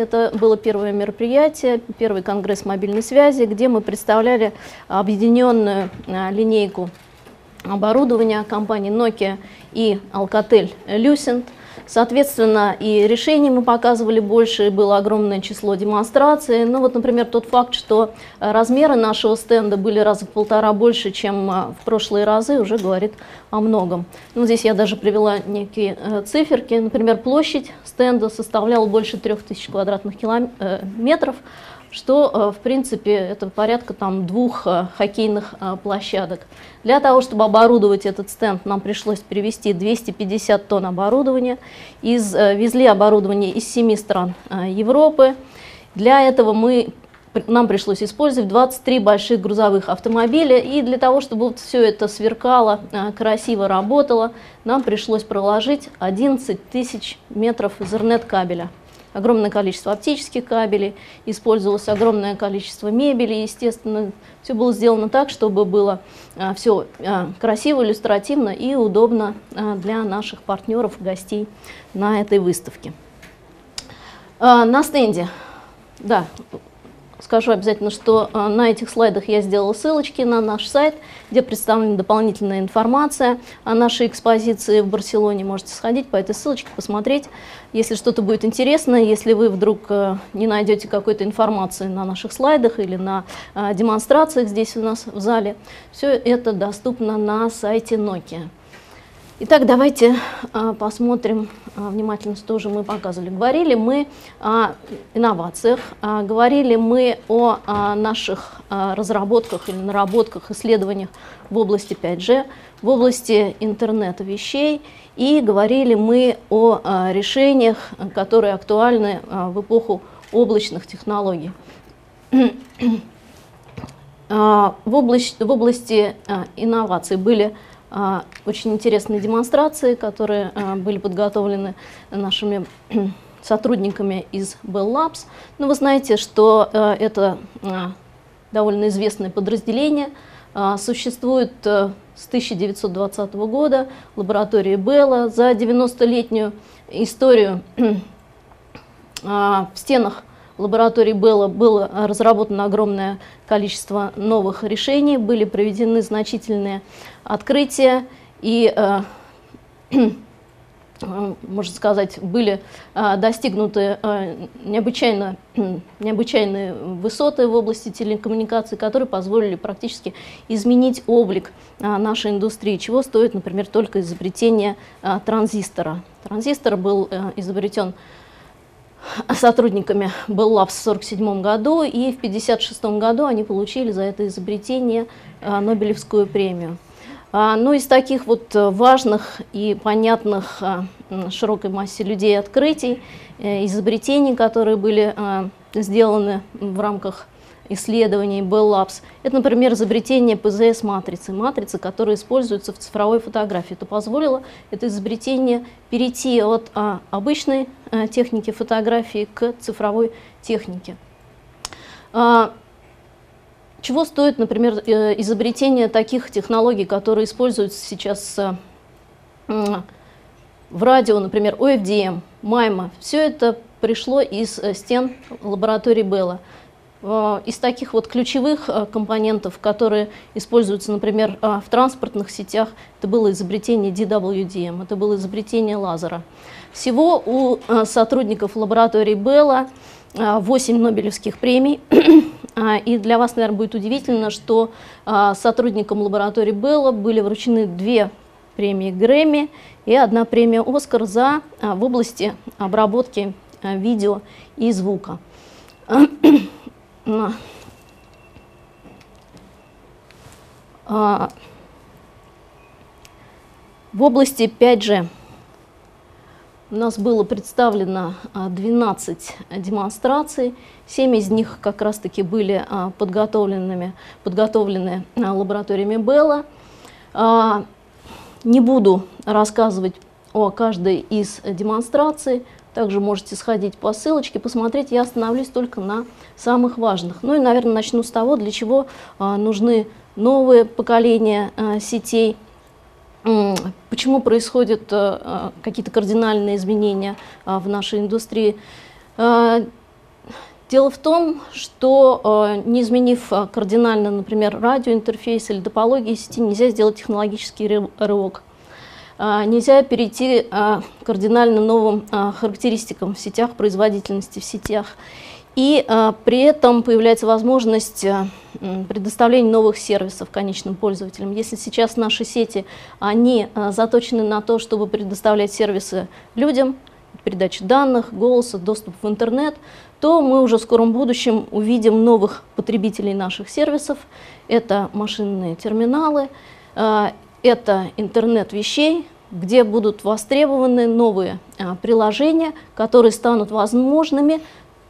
Это было первое мероприятие, первый конгресс мобильной связи, где мы представляли объединенную линейку оборудования компании Nokia и Alcatel Lucent – Соответственно, и решений мы показывали больше, было огромное число демонстраций. Ну вот, например, тот факт, что э, размеры нашего стенда были раза в полтора больше, чем э, в прошлые разы, уже говорит о многом. Ну, здесь я даже привела некие э, циферки. Например, площадь стенда составляла больше 3000 квадратных километров, что, э, в принципе, это порядка там, двух э, хоккейных э, площадок. Для того, чтобы оборудовать этот стенд, нам пришлось перевести 250 тонн оборудования. Из, везли оборудование из семи стран Европы. Для этого мы нам пришлось использовать 23 больших грузовых автомобиля, и для того, чтобы вот все это сверкало, красиво работало, нам пришлось проложить 11 тысяч метров Ethernet кабеля огромное количество оптических кабелей, использовалось огромное количество мебели, естественно, все было сделано так, чтобы было а, все а, красиво, иллюстративно и удобно а, для наших партнеров, гостей на этой выставке. А, на стенде, да, скажу обязательно, что э, на этих слайдах я сделала ссылочки на наш сайт, где представлена дополнительная информация о нашей экспозиции в Барселоне. Можете сходить по этой ссылочке, посмотреть, если что-то будет интересно, если вы вдруг э, не найдете какой-то информации на наших слайдах или на э, демонстрациях здесь у нас в зале. Все это доступно на сайте Nokia. Итак, давайте а, посмотрим а, внимательно, что же мы показывали. Говорили мы о инновациях, а, говорили мы о наших разработках или наработках, исследованиях в области 5G, в области интернета вещей, и говорили мы о решениях, которые актуальны в эпоху облачных технологий. В, область, в области инноваций были очень интересные демонстрации, которые а, были подготовлены нашими сотрудниками из Bell Labs. Но ну, вы знаете, что а, это довольно известное подразделение, существует с 1920 года лаборатории Белла. За 90-летнюю историю в стенах лаборатории Белла было разработано огромное количество новых решений, были проведены значительные открытия и, э, можно сказать, были э, достигнуты э, необычайно, необычайные высоты в области телекоммуникаций, которые позволили практически изменить облик нашей индустрии, чего стоит, например, только изобретение транзистора. Транзистор был изобретен сотрудниками Bell Labs в 1947 году, и в 1956 году они получили за это изобретение Нобелевскую премию. А, ну, из таких вот важных и понятных а, широкой массе людей открытий, э, изобретений, которые были сделаны в рамках исследований Bell Labs. Это, например, изобретение ПЗС-матрицы, матрицы, которая используется в цифровой фотографии. Это позволило это изобретение перейти от а, обычной а, техники фотографии к цифровой технике. А, чего стоит, например, э, изобретение таких технологий, которые используются сейчас а, в радио, например, OFDM, MIMO. Все это пришло из э, стен лаборатории Белла. Э, из таких вот ключевых э, компонентов, которые используются, например, э, в транспортных сетях, это было изобретение DWDM, это было изобретение лазера. Всего у сотрудников лаборатории Белла 8 Нобелевских премий. И для вас, наверное, будет удивительно, что сотрудникам лаборатории Белла были вручены две премии Грэмми и одна премия Оскар за в области обработки видео и звука. А, в области 5G у нас было представлено 12 а, демонстраций, 7 из них как раз-таки были а, подготовленными, подготовлены лабораториями Белла. Не буду рассказывать о каждой из демонстраций, также можете сходить по ссылочке, посмотреть. Я остановлюсь только на самых важных. Ну и, наверное, начну с того, для чего а, нужны новые поколения а, сетей, почему происходят а, а, какие-то кардинальные изменения а, в нашей индустрии. Дело в том, что не изменив кардинально, например, радиоинтерфейс или топологии сети, нельзя сделать технологический рывок. Нельзя перейти кардинально новым характеристикам в сетях, производительности в сетях. И а, при этом появляется возможность а, предоставления новых сервисов конечным пользователям. Если сейчас наши сети, они а, заточены на то, чтобы предоставлять сервисы людям, передачу данных, голоса, доступ в интернет, то мы уже в скором будущем увидим новых потребителей наших сервисов. Это машинные терминалы, это интернет вещей, где будут востребованы новые приложения, которые станут возможными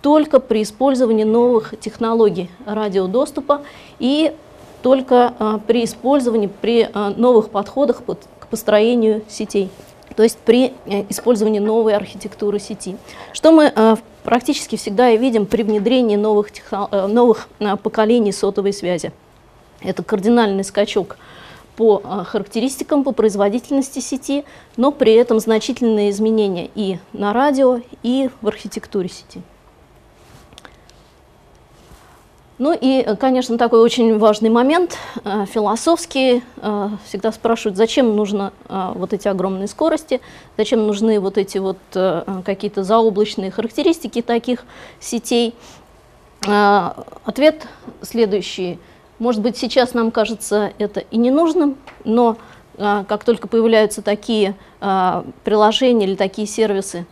только при использовании новых технологий радиодоступа и только а, при использовании, при а, новых подходах под, к построению сетей, то есть при а, использовании новой архитектуры сети. Что мы а, практически всегда и видим при внедрении новых, техно, а, новых поколений сотовой связи. Это кардинальный скачок по характеристикам, по производительности сети, но при этом значительные изменения и на радио, и в архитектуре сети. Ну и, конечно, такой очень важный момент, э, философский. Э, всегда спрашивают, зачем нужны э, вот эти огромные скорости, зачем нужны вот эти вот какие-то заоблачные характеристики таких сетей. Ответ следующий. Может быть, сейчас нам кажется это и не нужным, но как только появляются такие приложения или такие сервисы,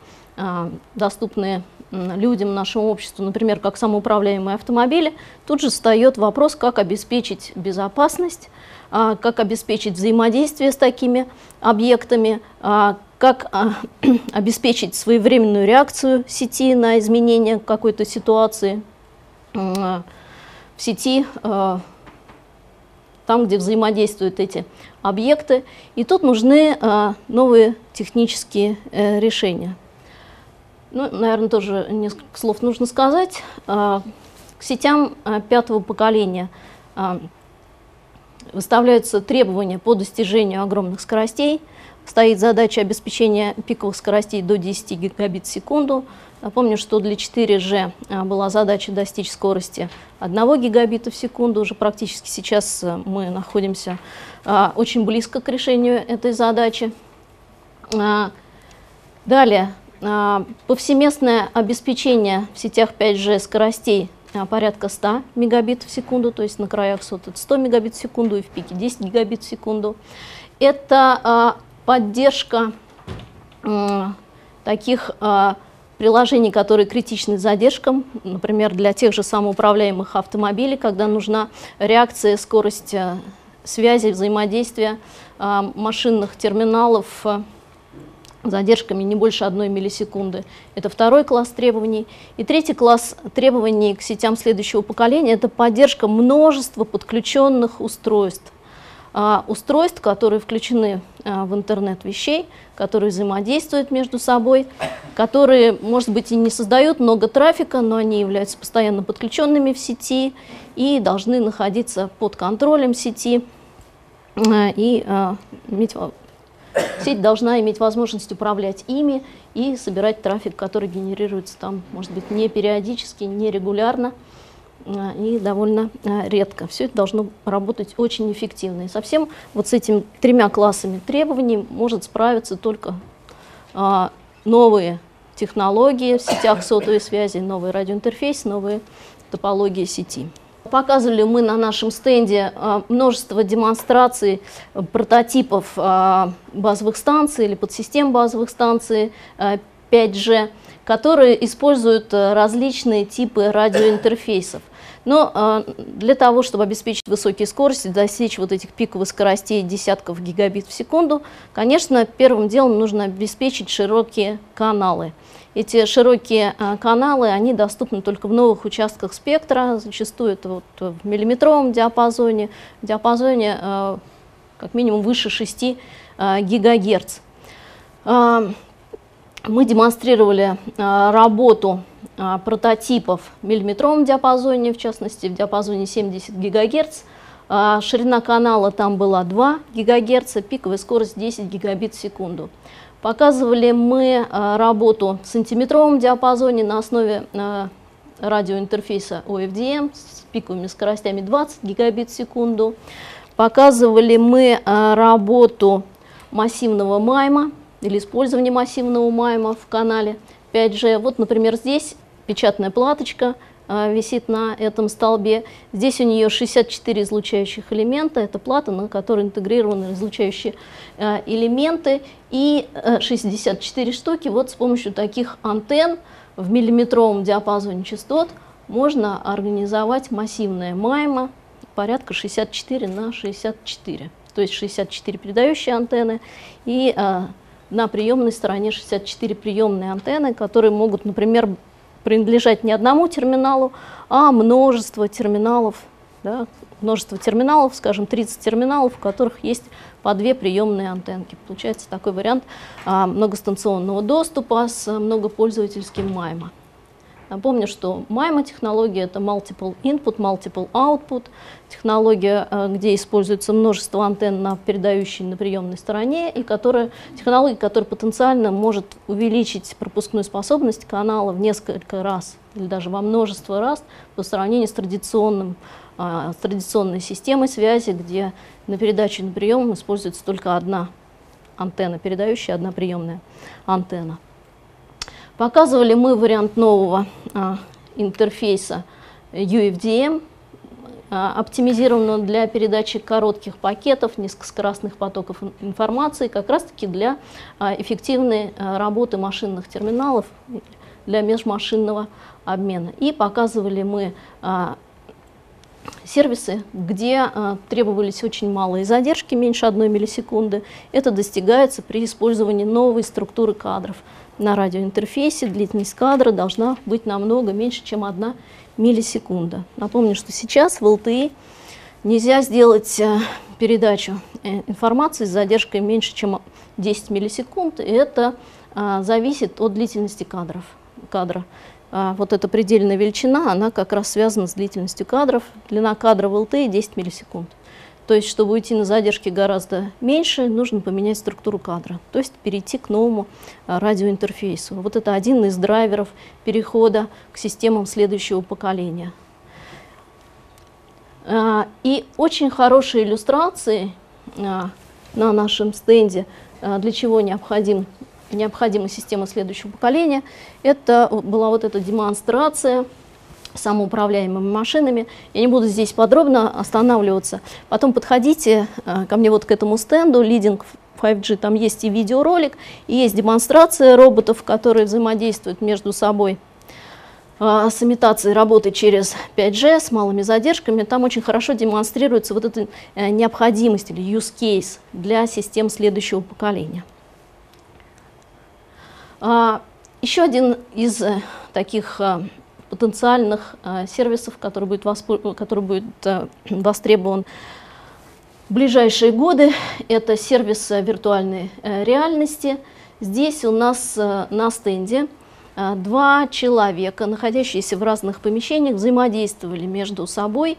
доступные людям, нашему обществу, например, как самоуправляемые автомобили, тут же встает вопрос, как обеспечить безопасность, а, как обеспечить взаимодействие с такими объектами, а, как а, обеспечить своевременную реакцию сети на изменения какой-то ситуации в сети, там, где взаимодействуют эти объекты. И тут нужны новые технические э, решения. Ну, наверное, тоже несколько слов нужно сказать. А, к сетям а, пятого поколения а, выставляются требования по достижению огромных скоростей. Стоит задача обеспечения пиковых скоростей до 10 гигабит в секунду. Напомню, что для 4G была задача достичь скорости 1 гигабита в секунду. Уже практически сейчас мы находимся очень близко к решению этой задачи. Далее, повсеместное обеспечение в сетях 5G скоростей а, порядка 100 мегабит в секунду, то есть на краях сот это 100 мегабит в секунду и в пике 10 гигабит в секунду. Это а, поддержка таких приложений, которые критичны задержкам, например, для тех же самоуправляемых автомобилей, когда нужна реакция, скорость связи, взаимодействия машинных терминалов задержками не больше одной миллисекунды. Это второй класс требований. И третий класс требований к сетям следующего поколения – это поддержка множества подключенных устройств. А, устройств, которые включены а, в интернет вещей, которые взаимодействуют между собой, которые, может быть, и не создают много трафика, но они являются постоянно подключенными в сети и должны находиться под контролем сети а, и а, иметь Сеть должна иметь возможность управлять ими и собирать трафик, который генерируется там, может быть, не периодически, не регулярно а, и довольно а, редко. Все это должно работать очень эффективно. И совсем вот с этими тремя классами требований может справиться только а, новые технологии в сетях сотовой связи, новый радиоинтерфейс, новые топологии сети. Показывали мы на нашем стенде а, множество демонстраций э, прототипов а, базовых станций или подсистем базовых станций 5G, э, которые используют э, различные типы радиоинтерфейсов. Но для того, чтобы обеспечить высокие скорости, достичь вот этих пиковых скоростей десятков гигабит в секунду, конечно, первым делом нужно обеспечить широкие каналы. Эти широкие а, каналы, они доступны только в новых участках спектра, зачастую это вот в миллиметровом диапазоне, в диапазоне а, как минимум выше 6 а, гигагерц. Мы демонстрировали работу прототипов в миллиметровом диапазоне, в частности в диапазоне 70 гигагерц. Ширина канала там была 2 ГГц, пиковая скорость 10 гигабит в секунду. Показывали мы э, работу в сантиметровом диапазоне на основе радиоинтерфейса OFDM с пиковыми скоростями 20 гигабит в секунду. Показывали мы а, работу массивного майма или использование массивного майма в канале 5G. Вот, например, здесь печатная платочка а, висит на этом столбе. Здесь у нее 64 излучающих элемента. Это плата, на которой интегрированы излучающие а, элементы. И 64 штуки вот с помощью таких антенн в миллиметровом диапазоне частот можно организовать массивное майма порядка 64 на 64. То есть 64 передающие антенны и а, на приемной стороне 64 приемные антенны, которые могут, например, принадлежать не одному терминалу, а множество терминалов, да, множество терминалов, скажем, 30 терминалов, в которых есть по две приемные антенки. Получается такой вариант а, многостанционного доступа с многопользовательским майма. Напомню, что MIMO технология это Multiple Input, Multiple Output, технология, э, где используется множество антенн на передающей на приемной стороне, и которая, технология, которая потенциально может увеличить пропускную способность канала в несколько раз или даже во множество раз по сравнению с, традиционным, с традиционной системой связи, где на передаче на прием используется только одна антенна передающая, одна приемная антенна. Показывали мы вариант нового а, интерфейса UFDM, а, оптимизированного для передачи коротких пакетов, низкоскоростных потоков информации, как раз-таки для а, эффективной а, работы машинных терминалов, для межмашинного обмена. И показывали мы а, сервисы, где а, требовались очень малые задержки, меньше одной миллисекунды. Это достигается при использовании новой структуры кадров на радиоинтерфейсе длительность кадра должна быть намного меньше, чем 1 миллисекунда. Напомню, что сейчас в LTE нельзя сделать э, передачу э, информации с задержкой меньше, чем 10 миллисекунд, и это а, зависит от длительности кадров, кадра. А, вот эта предельная величина, она как раз связана с длительностью кадров. Длина кадра в LTE 10 миллисекунд. То есть, чтобы уйти на задержки гораздо меньше, нужно поменять структуру кадра, то есть перейти к новому а, радиоинтерфейсу. Вот это один из драйверов перехода к системам следующего поколения. А, и очень хорошие иллюстрации а, на нашем стенде, для чего необходим, необходима система следующего поколения, это была вот эта демонстрация самоуправляемыми машинами. Я не буду здесь подробно останавливаться. Потом подходите э, ко мне вот к этому стенду, лидинг 5G, там есть и видеоролик, и есть демонстрация роботов, которые взаимодействуют между собой э, с имитацией работы через 5G с малыми задержками. Там очень хорошо демонстрируется вот эта э, необходимость или use case для систем следующего поколения. А, еще один из таких потенциальных э, сервисов, который будет, который будет э, востребован в ближайшие годы. Это сервис виртуальной э, реальности. Здесь у нас на стенде два человека, находящиеся в разных помещениях, взаимодействовали между собой,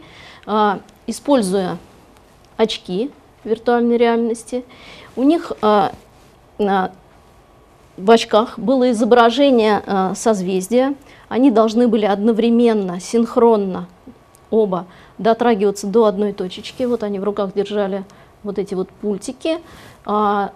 используя очки виртуальной реальности. У них в очках было изображение созвездия, они должны были одновременно, синхронно оба дотрагиваться до одной точечки. Вот они в руках держали вот эти вот пультики. А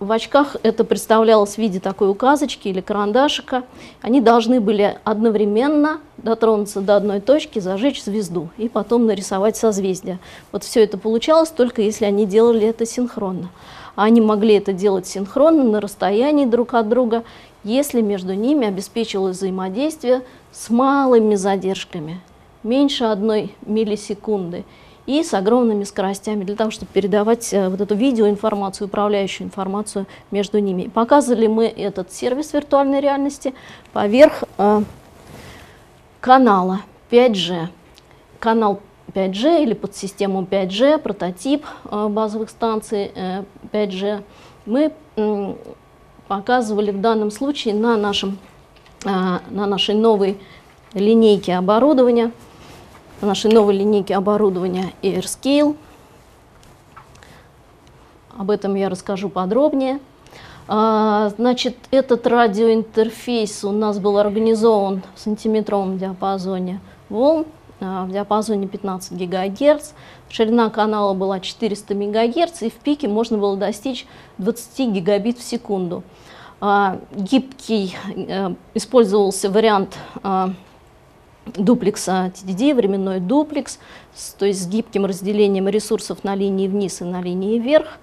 в очках это представлялось в виде такой указочки или карандашика. Они должны были одновременно дотронуться до одной точки, зажечь звезду и потом нарисовать созвездие. Вот все это получалось только если они делали это синхронно. Они могли это делать синхронно на расстоянии друг от друга если между ними обеспечивалось взаимодействие с малыми задержками, меньше одной миллисекунды, и с огромными скоростями для того, чтобы передавать э, вот эту видеоинформацию, управляющую информацию между ними. Показывали мы этот сервис виртуальной реальности поверх э, канала 5G. Канал 5G или под систему 5G, прототип э, базовых станций э, 5G. Мы показывали в данном случае на, нашем, а, на нашей новой линейке оборудования, на нашей новой линейке оборудования AirScale. Об этом я расскажу подробнее. А, значит, этот радиоинтерфейс у нас был организован в сантиметровом диапазоне волн, а, в диапазоне 15 ГГц. Ширина канала была 400 МГц, и в пике можно было достичь 20 гигабит в секунду. А, гибкий э, использовался вариант дуплекса TDD, временной дуплекс, то есть с гибким разделением ресурсов на линии вниз и на линии вверх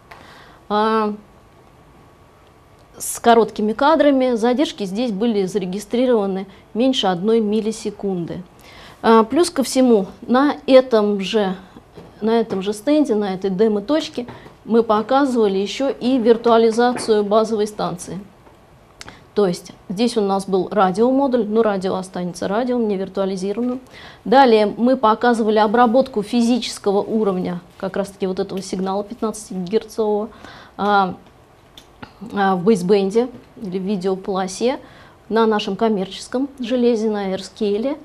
с короткими кадрами. Задержки здесь были зарегистрированы меньше одной миллисекунды. А, плюс ко всему, на этом же, на этом же стенде, на этой демо-точке мы показывали еще и виртуализацию базовой станции. То есть здесь у нас был радиомодуль, но радио останется радио, не виртуализированным. Далее мы показывали обработку физического уровня, как раз таки вот этого сигнала 15 герцового, а, в бейсбенде или в видеополосе на нашем коммерческом железе, на AirScale.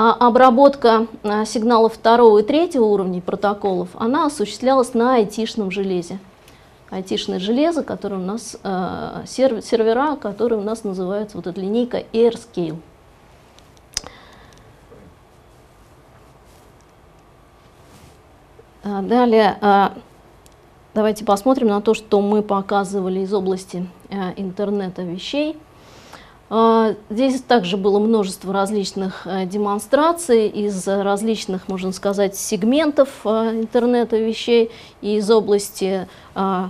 А обработка а, сигналов второго и третьего уровней протоколов, она осуществлялась на айтишном железе. Айтишное железо, которое у нас, э, сервера, которые у нас называются, вот эта линейка AirScale. Далее, Давайте посмотрим на то, что мы показывали из области интернета вещей. Э, здесь также было множество различных э, демонстраций из различных, можно сказать, сегментов э, интернета вещей из области э,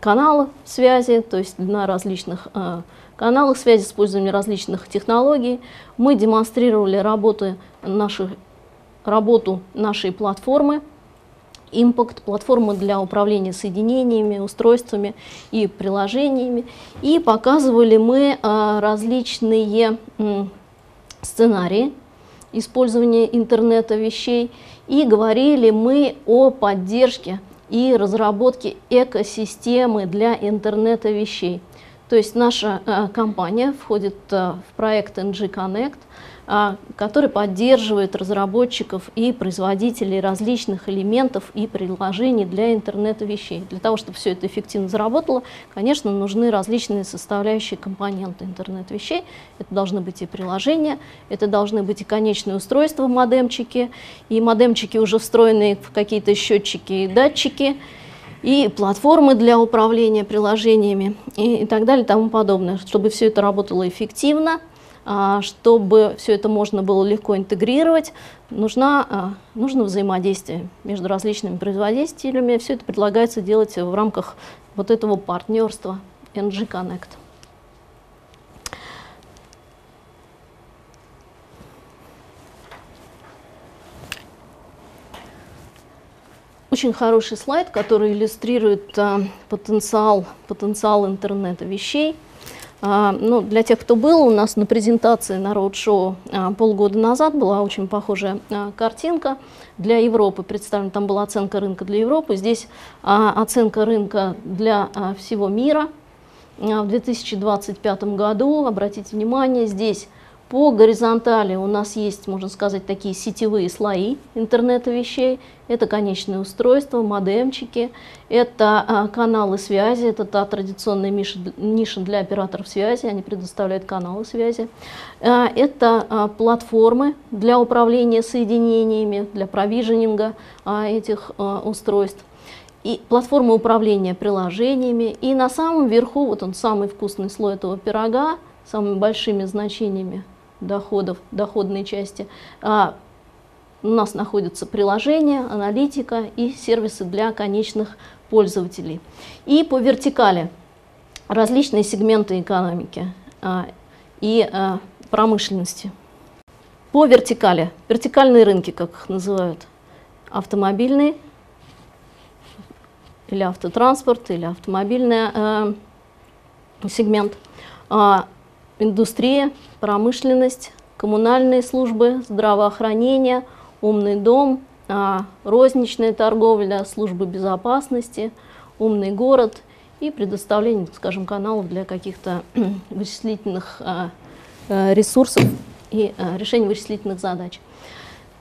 канала связи, то есть на различных э, каналах связи, использования различных технологий. Мы демонстрировали работы наших, работу нашей платформы Impact, платформа для управления соединениями, устройствами и приложениями. И показывали мы а, различные сценарии использования интернета вещей. И говорили мы о поддержке и разработке экосистемы для интернета вещей. То есть наша а, компания входит а, в проект NG Connect, который поддерживает разработчиков и производителей различных элементов и приложений для интернета вещей. Для того, чтобы все это эффективно заработало, конечно, нужны различные составляющие компоненты интернет вещей. Это должны быть и приложения, это должны быть и конечные устройства, модемчики, и модемчики уже встроенные в какие-то счетчики и датчики, и платформы для управления приложениями и, и так далее и тому подобное, чтобы все это работало эффективно, а, чтобы все это можно было легко интегрировать, нужна, а, нужно взаимодействие между различными производителями. Все это предлагается делать в рамках вот этого партнерства NG Connect. Очень хороший слайд, который иллюстрирует а, потенциал, потенциал интернета вещей – а, ну, для тех, кто был у нас на презентации на роуд-шоу а, полгода назад, была очень похожая а, картинка для Европы представлена. Там была оценка рынка для Европы, здесь оценка рынка для всего мира. В 2025 году, обратите внимание, здесь по горизонтали у нас есть, можно сказать, такие сетевые слои интернета вещей. Это конечные устройства, модемчики, это а, каналы связи, это та традиционная ниша, ниша для операторов связи, они предоставляют каналы связи. А, это а, платформы для управления соединениями, для провиженинга а, этих а, устройств и платформы управления приложениями. И на самом верху, вот он самый вкусный слой этого пирога, самыми большими значениями доходов, доходной части, а, у нас находятся приложения, аналитика и сервисы для конечных пользователей. И по вертикали различные сегменты экономики а, и а, промышленности. По вертикали, вертикальные рынки, как их называют, автомобильный или автотранспорт, или автомобильный э, сегмент. Индустрия, промышленность, коммунальные службы, здравоохранение, умный дом, а, розничная торговля, службы безопасности, умный город и предоставление, скажем, каналов для каких-то вычислительных а, э, ресурсов и а, решения вычислительных задач.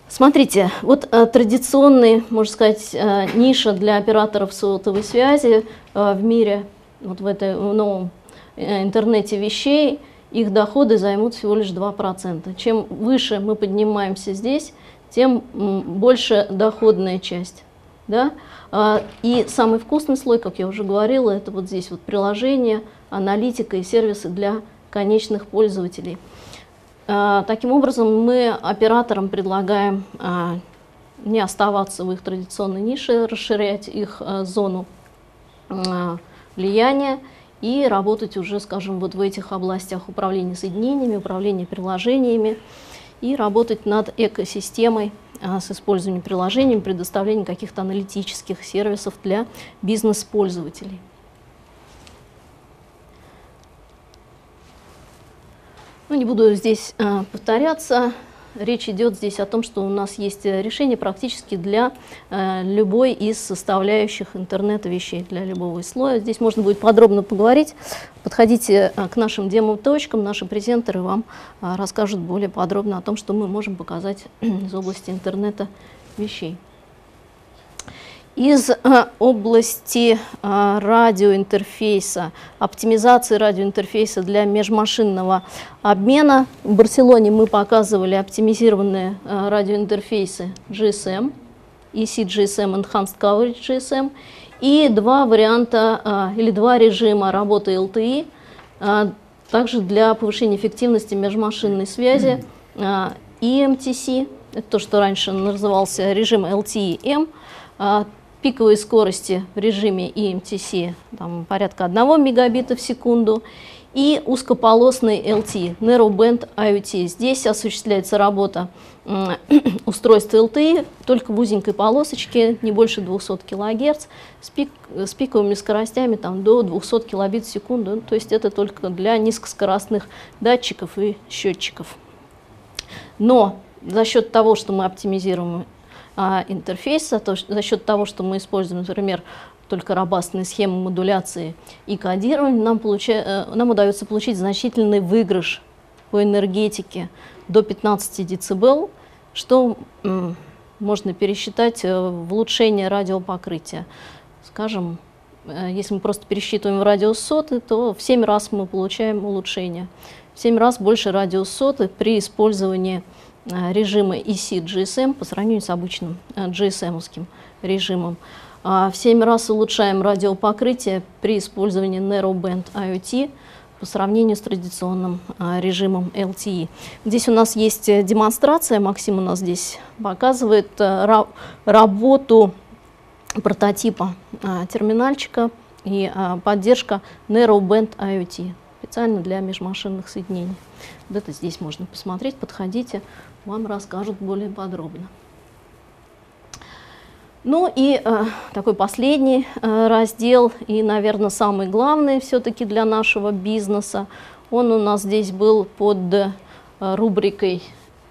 Смотрите, вот традиционный, можно сказать, ниша для операторов сотовой связи в мире вот в, этой, в новом э, интернете вещей, их доходы займут всего лишь 2%. Чем выше мы поднимаемся здесь, тем больше доходная часть. Да? А, и самый вкусный слой, как я уже говорила, это вот здесь вот приложение, аналитика и сервисы для конечных пользователей. А, таким образом, мы операторам предлагаем а, не оставаться в их традиционной нише, расширять их зону влияния и работать уже, скажем, вот в этих областях управления соединениями, управления приложениями и работать над экосистемой а, с использованием приложений, предоставлением каких-то аналитических сервисов для бизнес-пользователей. Ну, не буду здесь а, повторяться. Речь идет здесь о том, что у нас есть решение практически для э, любой из составляющих интернета вещей, для любого слоя. Здесь можно будет подробно поговорить. Подходите э, к нашим демо-точкам, наши презентеры вам э, расскажут более подробно о том, что мы можем показать из области интернета вещей из э, области э, радиоинтерфейса, оптимизации радиоинтерфейса для межмашинного обмена. В Барселоне мы показывали оптимизированные э, радиоинтерфейсы GSM, EC GSM, Enhanced Coverage GSM, и два варианта или два режима работы LTE, также для повышения эффективности межмашинной связи EMTC, это то, что раньше назывался режим LTE-M, пиковой скорости в режиме EMTC там, порядка 1 мегабита в секунду и узкополосный LTE, Narrowband IoT. Здесь осуществляется работа устройства LTE только в узенькой полосочке, не больше 200 кГц, с, пик, с пиковыми скоростями там, до 200 кбит в секунду. То есть это только для низкоскоростных датчиков и счетчиков. Но за счет того, что мы оптимизируем а, интерфейса, то, за счет того, что мы используем, например, только робастные схемы модуляции и кодирования, нам, получа, э, нам удается получить значительный выигрыш по энергетике до 15 дБ, что можно пересчитать э, в улучшение радиопокрытия. Скажем, э, если мы просто пересчитываем радиус соты, то в 7 раз мы получаем улучшение. В 7 раз больше радиус соты при использовании режима EC GSM по сравнению с обычным э, режимом. А в 7 раз улучшаем радиопокрытие при использовании Narrowband IoT по сравнению с традиционным а, режимом LTE. Здесь у нас есть демонстрация, Максим у нас здесь показывает работу прототипа терминальчика и поддержка Narrowband IoT специально для межмашинных соединений. Вот это здесь можно посмотреть, подходите вам расскажут более подробно. Ну и э, такой последний э, раздел, и, наверное, самый главный все-таки для нашего бизнеса, он у нас здесь был под э, рубрикой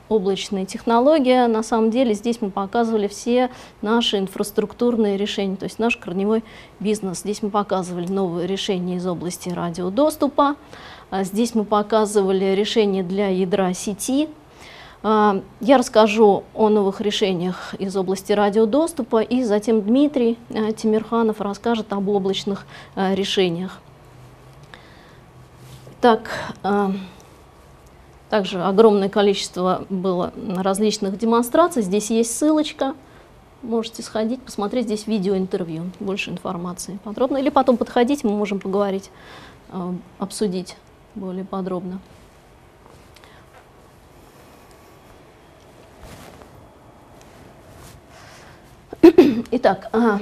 облачные технологии. На самом деле здесь мы показывали все наши инфраструктурные решения, то есть наш корневой бизнес. Здесь мы показывали новые решения из области радиодоступа. А здесь мы показывали решения для ядра сети, я расскажу о новых решениях из области радиодоступа, и затем Дмитрий э, Тимирханов расскажет об облачных э, решениях. Так, э, также огромное количество было различных демонстраций. Здесь есть ссылочка. Можете сходить, посмотреть здесь видеоинтервью, больше информации подробно. Или потом подходить, мы можем поговорить, обсудить более подробно. Итак, а,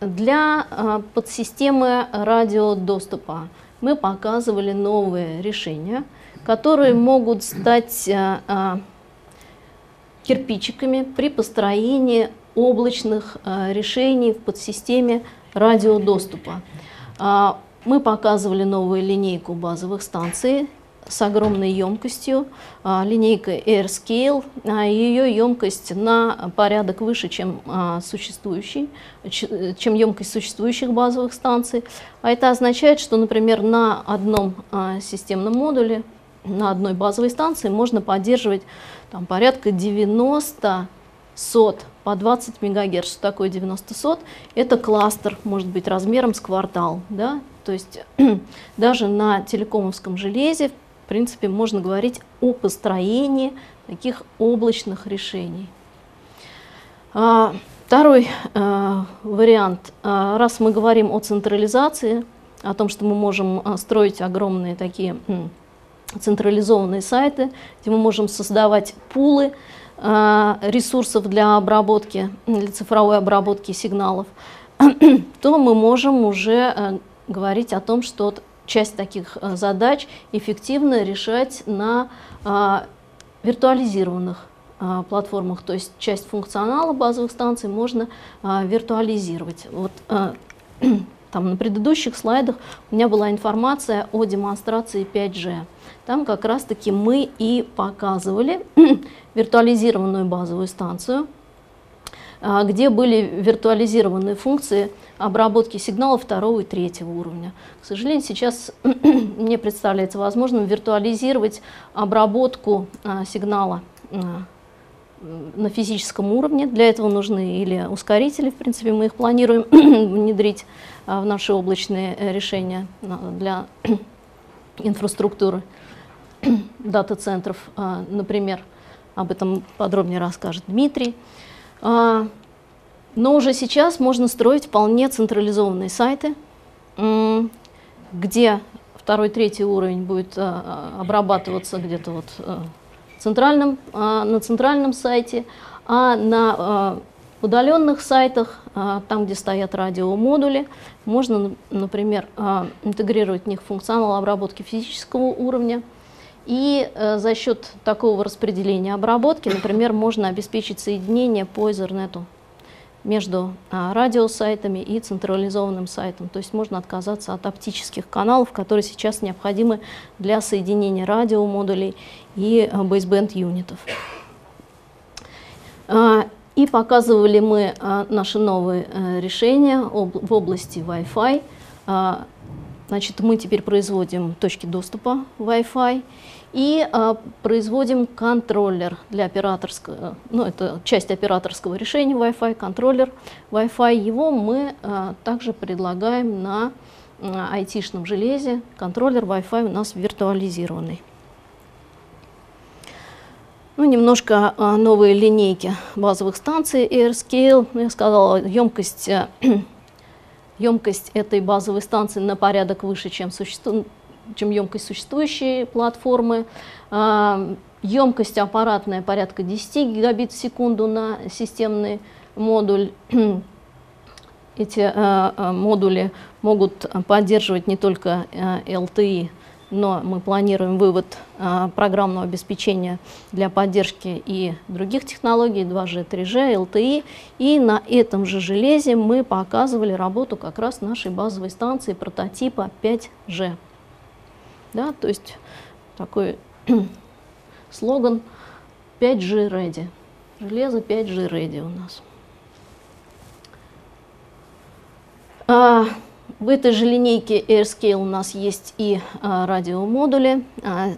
для а, подсистемы радиодоступа мы показывали новые решения, которые могут стать а, кирпичиками при построении облачных решений в подсистеме радиодоступа. Мы показывали новую линейку базовых станций с огромной емкостью, а, линейка AirScale, а, ее емкость на порядок выше, чем а, существующий, чем емкость существующих базовых станций. А это означает, что, например, на одном системном модуле, на одной базовой станции можно поддерживать там, порядка 90 сот по 20 МГц. Что такое 90 сот? Это кластер, может быть, размером с квартал. Да? То есть даже на телекомовском железе, в принципе, можно говорить о построении таких облачных решений. А, второй а, вариант. А, раз мы говорим о централизации, о том, что мы можем строить огромные такие централизованные сайты, где мы можем создавать пулы ресурсов для обработки, для цифровой обработки сигналов, то мы можем уже а, говорить о том, что часть таких а, задач эффективно решать на виртуализированных платформах, то есть часть функционала базовых станций можно виртуализировать. Вот там на предыдущих слайдах у меня была информация о демонстрации 5G. Там как раз-таки мы и показывали виртуализированную базовую станцию, а, где были виртуализированные функции обработки сигналов второго и третьего уровня. К сожалению, сейчас мне представляется возможным виртуализировать обработку а, сигнала а, на физическом уровне. Для этого нужны или ускорители, в принципе, мы их планируем внедрить в наши облачные э, решения для инфраструктуры дата-центров, а, например, об этом подробнее расскажет Дмитрий. А, но уже сейчас можно строить вполне централизованные сайты, где второй, третий уровень будет а, обрабатываться где-то вот центральном, на центральном сайте, а на удаленных сайтах, там, где стоят радиомодули, можно, например, интегрировать в них функционал обработки физического уровня, и э, за счет такого распределения обработки, например, можно обеспечить соединение по Ethernet между а, радиосайтами и централизованным сайтом. То есть можно отказаться от оптических каналов, которые сейчас необходимы для соединения радиомодулей и а, baseband-юнитов. А, и показывали мы наши новые а, решения в области Wi-Fi. Значит, мы теперь производим точки доступа Wi-Fi и а, производим контроллер для операторского, ну это часть операторского решения Wi-Fi, контроллер Wi-Fi. Его мы а, также предлагаем на а, айтишном железе. Контроллер Wi-Fi у нас виртуализированный. Ну, немножко а, новые линейки базовых станций AirScale. Ну, я сказала, емкость, емкость этой базовой станции на порядок выше, чем существует чем емкость существующей платформы. Емкость аппаратная порядка 10 гигабит в секунду на системный модуль. Эти а, а, модули могут поддерживать не только LTE, а, но мы планируем вывод программного обеспечения для поддержки и других технологий 2G, 3G, LTE. И на этом же железе мы показывали работу как раз нашей базовой станции прототипа 5G. Да, то есть такой слоган 5G ready. Железо 5G ready у нас. А, в этой же линейке AirScale у нас есть и а, радиомодули. А,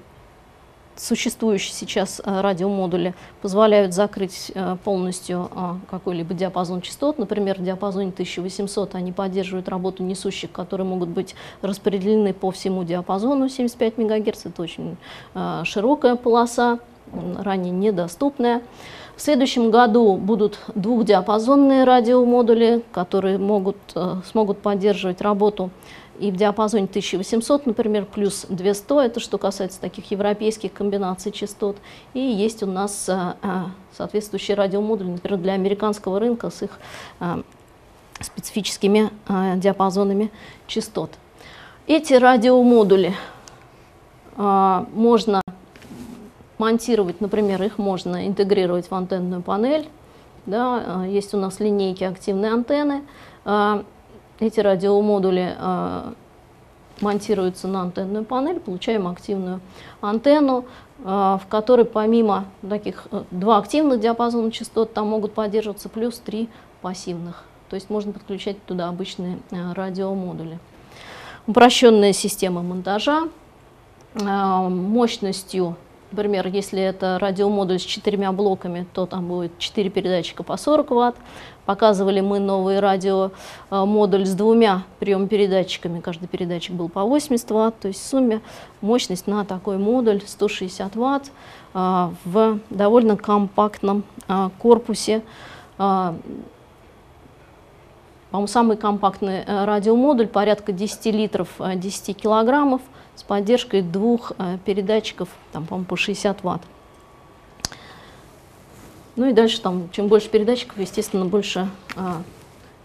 существующие сейчас э, радиомодули позволяют закрыть э, полностью э, какой-либо диапазон частот. Например, в диапазоне 1800 они поддерживают работу несущих, которые могут быть распределены по всему диапазону 75 МГц. Это очень широкая полоса, ранее недоступная. В следующем году будут двухдиапазонные радиомодули, которые могут, смогут поддерживать работу и в диапазоне 1800, например, плюс 200, это что касается таких европейских комбинаций частот. И есть у нас а, а, соответствующие радиомодули, например, для американского рынка с их а, специфическими диапазонами частот. Эти радиомодули можно монтировать, например, их можно интегрировать в антенную панель. Да, есть у нас линейки активной антенны. Эти радиомодули э, монтируются на антенную панель, получаем активную антенну, э, в которой помимо таких э, два активных диапазона частот, там могут поддерживаться плюс три пассивных. То есть можно подключать туда обычные радиомодули. Упрощенная система монтажа мощностью например, если это радиомодуль с четырьмя блоками, то там будет 4 передатчика по 40 Вт. Показывали мы новый радиомодуль с двумя прием-передатчиками, каждый передатчик был по 80 Вт, то есть в сумме мощность на такой модуль 160 Вт а, в довольно компактном а, корпусе. А, по-моему, самый компактный э, радиомодуль, порядка 10 литров, 10 килограммов, с поддержкой двух передатчиков, там, по-моему, по 60 ватт. Ну и дальше, там, чем больше передатчиков, естественно, больше а,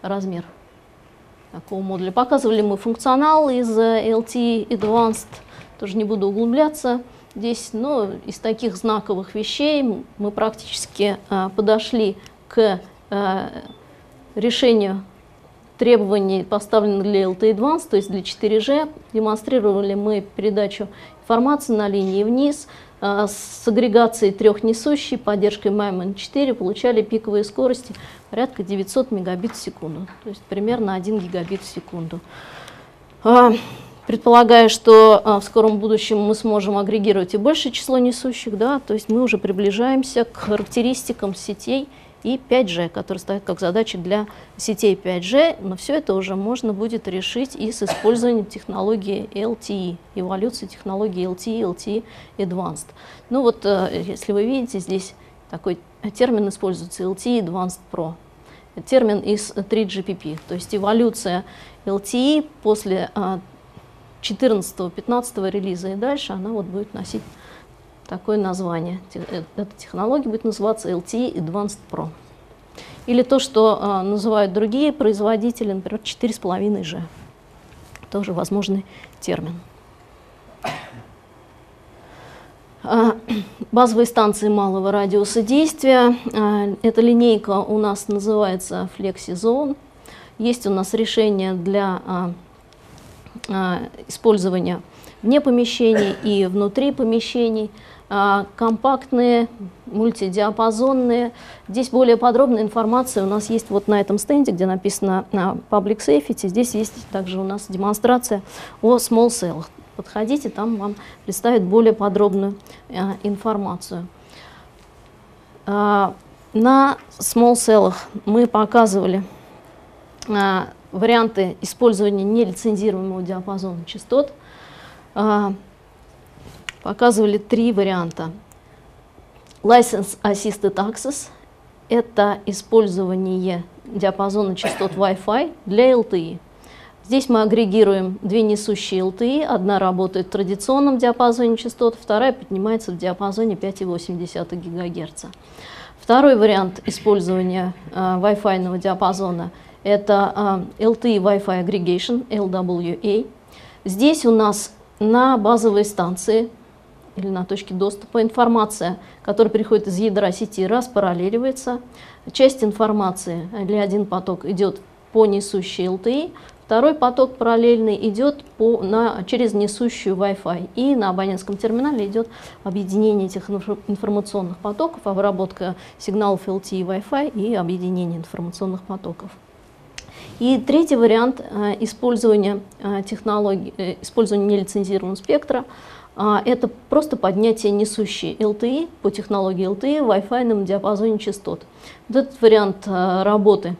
размер такого модуля. Показывали мы функционал из LTE Advanced, тоже не буду углубляться здесь, но из таких знаковых вещей мы практически а, подошли к а, решению требований, поставленных для LTE Advanced, то есть для 4G. Демонстрировали мы передачу информации на линии вниз, а, с агрегацией трехнесущей, поддержкой MIMON-4 получали пиковые скорости порядка 900 мегабит в секунду, то есть примерно 1 гигабит в секунду. А, предполагая, что а, в скором будущем мы сможем агрегировать и большее число несущих, да, то есть мы уже приближаемся к характеристикам сетей и 5G, который стоит как задача для сетей 5G, но все это уже можно будет решить и с использованием технологии LTE, эволюции технологии LTE, LTE Advanced. Ну вот, э, если вы видите, здесь такой термин используется LTE Advanced Pro. Термин из 3GPP, то есть эволюция LTE после 14-15 э, релиза и дальше, она вот будет носить такое название. Э, эта технология будет называться LTE Advanced Pro. Или то, что а, называют другие производители, например, 4,5G. Тоже возможный термин. А, базовые станции малого радиуса действия. А, эта линейка у нас называется FlexiZone. Есть у нас решение для использования вне помещений и внутри помещений. А, компактные, мультидиапазонные. Здесь более подробная информация у нас есть вот на этом стенде, где написано а, Public Safety. Здесь есть также у нас демонстрация о small cell. Подходите, там вам представят более подробную а, информацию. На small cell мы показывали варианты использования нелицензируемого диапазона частот показывали три варианта. License Assisted Access – это использование диапазона частот Wi-Fi для LTE. Здесь мы агрегируем две несущие LTE. Одна работает в традиционном диапазоне частот, вторая поднимается в диапазоне 5,8 ГГц. Второй вариант использования э, Wi-Fi диапазона – это э, LTE Wi-Fi Aggregation, LWA. Здесь у нас на базовой станции или на точке доступа. Информация, которая приходит из ядра сети, распараллеливается. Часть информации или один поток идет по несущей LTE, второй поток параллельный идет по, на, через несущую Wi-Fi. И на абонентском терминале идет объединение этих информационных потоков, обработка сигналов LTE и Wi-Fi и объединение информационных потоков. И третий вариант э, использования э, технологий, э, использования нелицензированного спектра – это просто поднятие несущей LTE по технологии LTE в Wi-Fi диапазоне частот. Вот этот вариант работы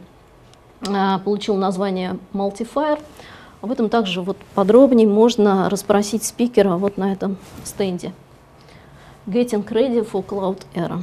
получил название Multifier. Об этом также вот подробнее можно расспросить спикера вот на этом стенде. Getting ready for cloud era.